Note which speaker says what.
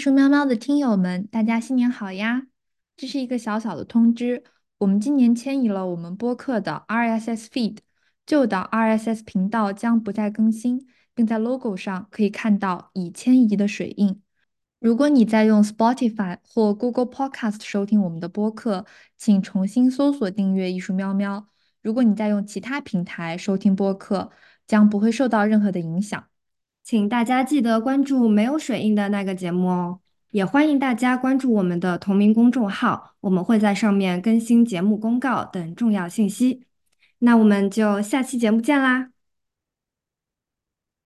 Speaker 1: 术喵喵的听友们，大家新年好呀！这是一个小小的通知，我们今年迁移了我们播客的 RSS feed，旧的 RSS 频道将不再更新，并在 logo 上可以看到已迁移的水印。如果你在用 Spotify 或 Google Podcast 收听我们的播客，请重新搜索订阅艺术喵喵。如果你在用其他平台收听播客，将不会受到任何的影响。
Speaker 2: 请大家记得关注没有水印的那个节目哦，也欢迎大家关注我们的同名公众号，我们会在上面更新节目公告等重要信息。那我们就下期节目见啦！